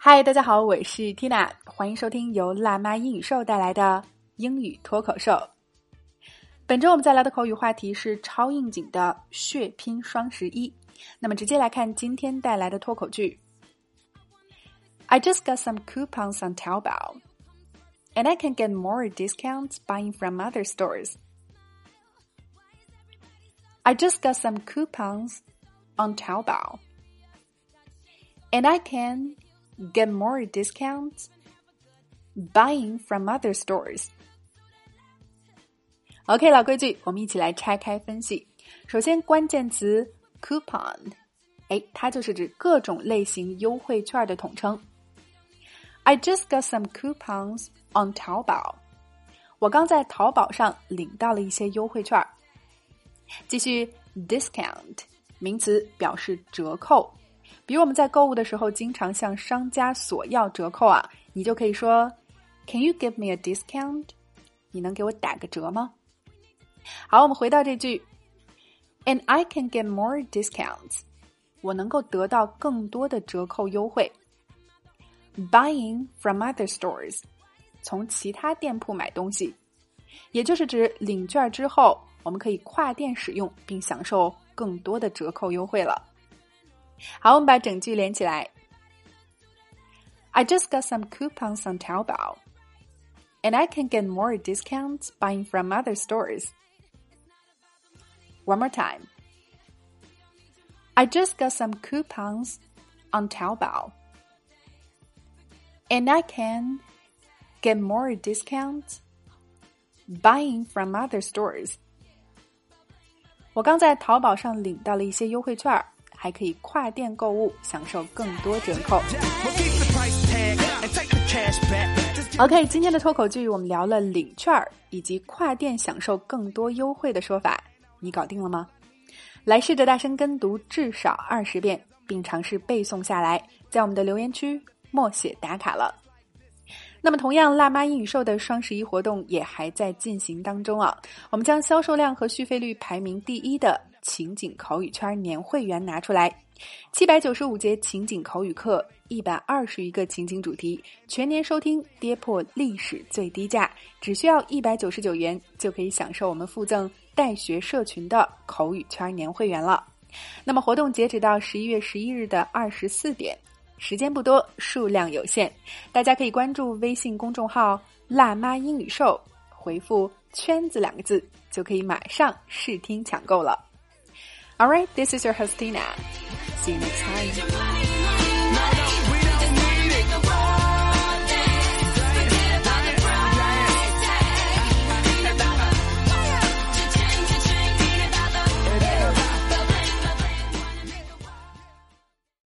嗨，大家好，我是 Tina，欢迎收听由辣妈英语秀带来的英语脱口秀。本周我们在聊的口语话题是超应景的血拼双十一。那么直接来看今天带来的脱口剧。I just got some coupons on Taobao, and I can get more discounts buying from other stores. I just got some coupons on Taobao, and I can get more discounts buying from other stores. OK，老规矩，我们一起来拆开分析。首先，关键词 coupon，哎，它就是指各种类型优惠券的统称。I just got some coupons on 淘宝。我刚在淘宝上领到了一些优惠券。继续，discount，名词表示折扣。 比如我们在购物的时候，经常向商家索要折扣啊，你就可以说，Can you give me a discount？你能给我打个折吗？好，我们回到这句，And I can get more discounts。我能够得到更多的折扣优惠。Buying from other stores，从其他店铺买东西，也就是指领券之后，我们可以跨店使用，并享受更多的折扣优惠了。好，我们把整句连起来。I just got some coupons on Taobao, and I can get more discounts buying from other stores. One more time. I just got some coupons on Taobao, and I can get more discounts buying from other stores. 我刚在淘宝上领到了一些优惠券。 还可以跨店购物，享受更多折扣。OK，今天的脱口剧我们聊了领券儿以及跨店享受更多优惠的说法，你搞定了吗？来试着大声跟读至少二十遍，并尝试背诵下来，在我们的留言区默写打卡了。那么，同样，辣妈英语秀的双十一活动也还在进行当中啊！我们将销售量和续费率排名第一的。情景口语圈年会员拿出来，七百九十五节情景口语课，一百二十余个情景主题，全年收听跌破历史最低价，只需要一百九十九元就可以享受我们附赠带学社群的口语圈年会员了。那么活动截止到十一月十一日的二十四点，时间不多，数量有限，大家可以关注微信公众号“辣妈英语秀”，回复“圈子”两个字，就可以马上试听抢购了。All right, this is your host Tina. See you next time.